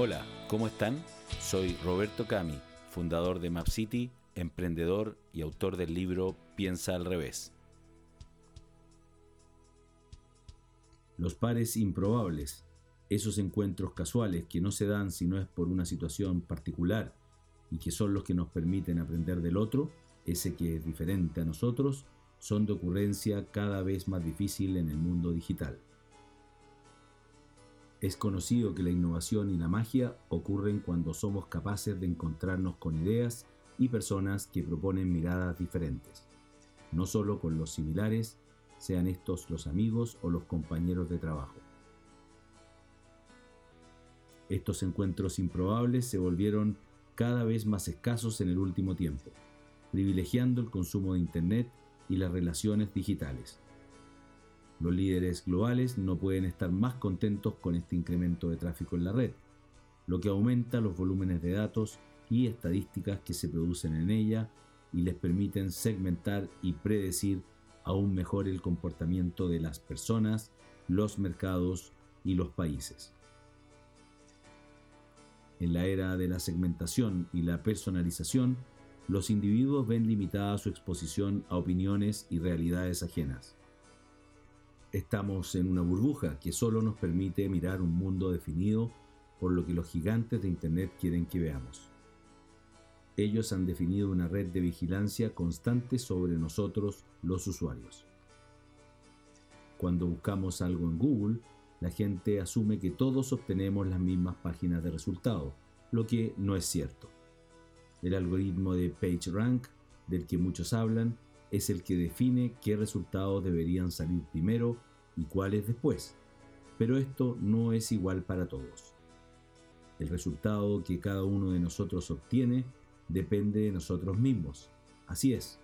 Hola, ¿cómo están? Soy Roberto Cami, fundador de MapCity, emprendedor y autor del libro Piensa al revés. Los pares improbables, esos encuentros casuales que no se dan si no es por una situación particular y que son los que nos permiten aprender del otro, ese que es diferente a nosotros, son de ocurrencia cada vez más difícil en el mundo digital. Es conocido que la innovación y la magia ocurren cuando somos capaces de encontrarnos con ideas y personas que proponen miradas diferentes, no solo con los similares, sean estos los amigos o los compañeros de trabajo. Estos encuentros improbables se volvieron cada vez más escasos en el último tiempo, privilegiando el consumo de Internet y las relaciones digitales. Los líderes globales no pueden estar más contentos con este incremento de tráfico en la red, lo que aumenta los volúmenes de datos y estadísticas que se producen en ella y les permiten segmentar y predecir aún mejor el comportamiento de las personas, los mercados y los países. En la era de la segmentación y la personalización, los individuos ven limitada su exposición a opiniones y realidades ajenas. Estamos en una burbuja que solo nos permite mirar un mundo definido por lo que los gigantes de Internet quieren que veamos. Ellos han definido una red de vigilancia constante sobre nosotros, los usuarios. Cuando buscamos algo en Google, la gente asume que todos obtenemos las mismas páginas de resultado, lo que no es cierto. El algoritmo de PageRank, del que muchos hablan, es el que define qué resultados deberían salir primero y cuáles después. Pero esto no es igual para todos. El resultado que cada uno de nosotros obtiene depende de nosotros mismos. Así es.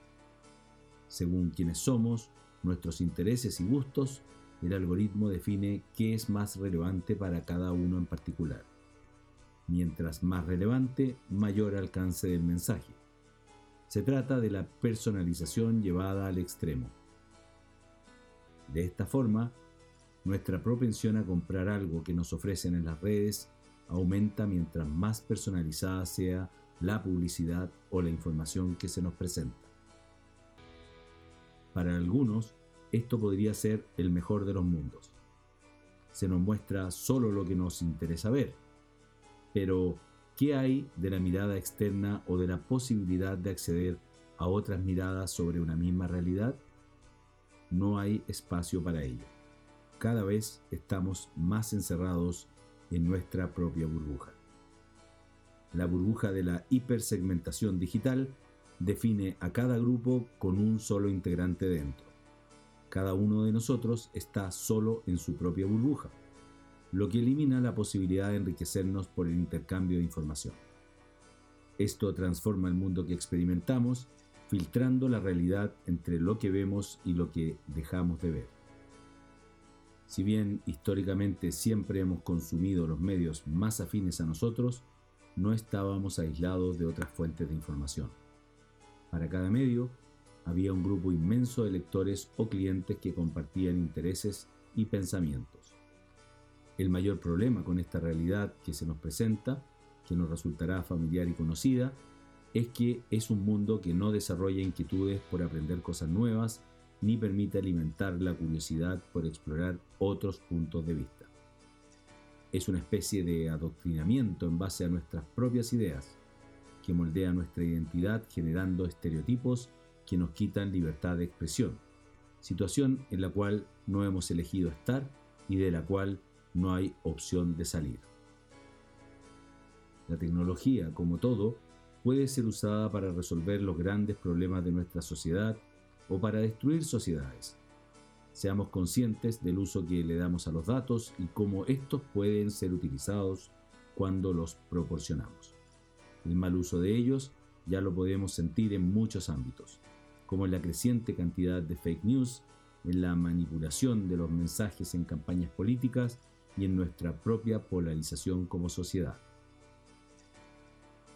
Según quienes somos, nuestros intereses y gustos, el algoritmo define qué es más relevante para cada uno en particular. Mientras más relevante, mayor alcance del mensaje. Se trata de la personalización llevada al extremo. De esta forma, nuestra propensión a comprar algo que nos ofrecen en las redes aumenta mientras más personalizada sea la publicidad o la información que se nos presenta. Para algunos, esto podría ser el mejor de los mundos. Se nos muestra solo lo que nos interesa ver. Pero, ¿qué hay de la mirada externa o de la posibilidad de acceder a otras miradas sobre una misma realidad? No hay espacio para ello. Cada vez estamos más encerrados en nuestra propia burbuja. La burbuja de la hipersegmentación digital define a cada grupo con un solo integrante dentro. Cada uno de nosotros está solo en su propia burbuja, lo que elimina la posibilidad de enriquecernos por el intercambio de información. Esto transforma el mundo que experimentamos, filtrando la realidad entre lo que vemos y lo que dejamos de ver. Si bien históricamente siempre hemos consumido los medios más afines a nosotros, no estábamos aislados de otras fuentes de información. Para cada medio había un grupo inmenso de lectores o clientes que compartían intereses y pensamientos. El mayor problema con esta realidad que se nos presenta, que nos resultará familiar y conocida, es que es un mundo que no desarrolla inquietudes por aprender cosas nuevas ni permite alimentar la curiosidad por explorar otros puntos de vista. Es una especie de adoctrinamiento en base a nuestras propias ideas, que moldea nuestra identidad generando estereotipos que nos quitan libertad de expresión, situación en la cual no hemos elegido estar y de la cual no hay opción de salir. La tecnología, como todo, puede ser usada para resolver los grandes problemas de nuestra sociedad o para destruir sociedades. Seamos conscientes del uso que le damos a los datos y cómo estos pueden ser utilizados cuando los proporcionamos. El mal uso de ellos ya lo podemos sentir en muchos ámbitos, como en la creciente cantidad de fake news, en la manipulación de los mensajes en campañas políticas y en nuestra propia polarización como sociedad.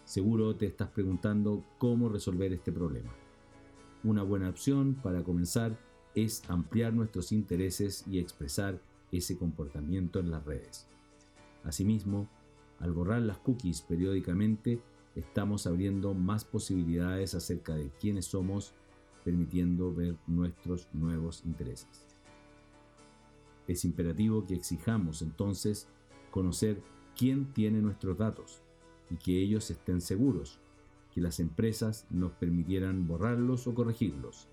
Seguro te estás preguntando cómo resolver este problema. Una buena opción para comenzar es ampliar nuestros intereses y expresar ese comportamiento en las redes. Asimismo, Al borrar las cookies periódicamente, estamos abriendo más posibilidades acerca de quiénes somos, permitiendo ver nuestros nuevos intereses. Es imperativo que exijamos entonces conocer quién tiene nuestros datos y que ellos estén seguros, que las empresas nos permitieran borrarlos o corregirlos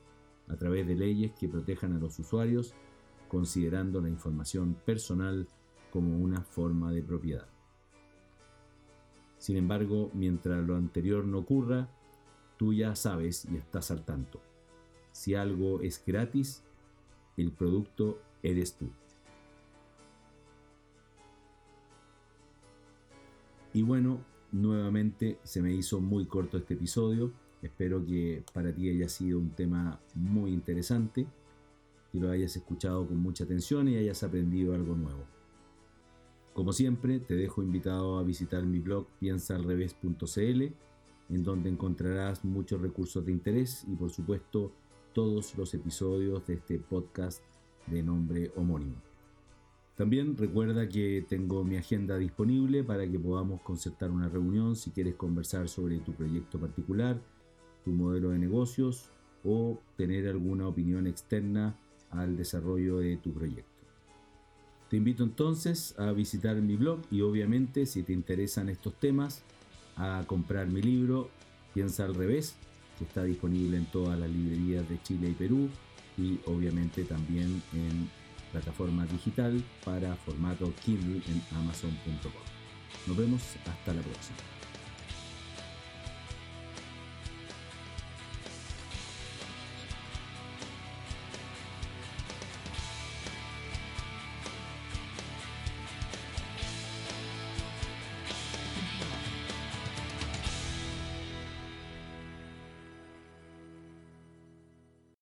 a través de leyes que protejan a los usuarios, considerando la información personal como una forma de propiedad. Sin embargo, mientras lo anterior no ocurra, tú ya sabes y estás al tanto. Si algo es gratis, el producto eres tú. Y bueno, nuevamente se me hizo muy corto este episodio. Espero que para ti haya sido un tema muy interesante, que lo hayas escuchado con mucha atención y hayas aprendido algo nuevo. Como siempre, te dejo invitado a visitar mi blog piensaalrevés.cl, en donde encontrarás muchos recursos de interés y por supuesto todos los episodios de este podcast de nombre homónimo. También recuerda que tengo mi agenda disponible para que podamos concertar una reunión si quieres conversar sobre tu proyecto particular, tu modelo de negocios o tener alguna opinión externa al desarrollo de tu proyecto. Te invito entonces a visitar mi blog y obviamente si te interesan estos temas, a comprar mi libro Piensa al revés, que está disponible en todas las librerías de Chile y Perú y obviamente también en plataforma digital para formato Kindle en amazon.com. Nos vemos hasta la próxima.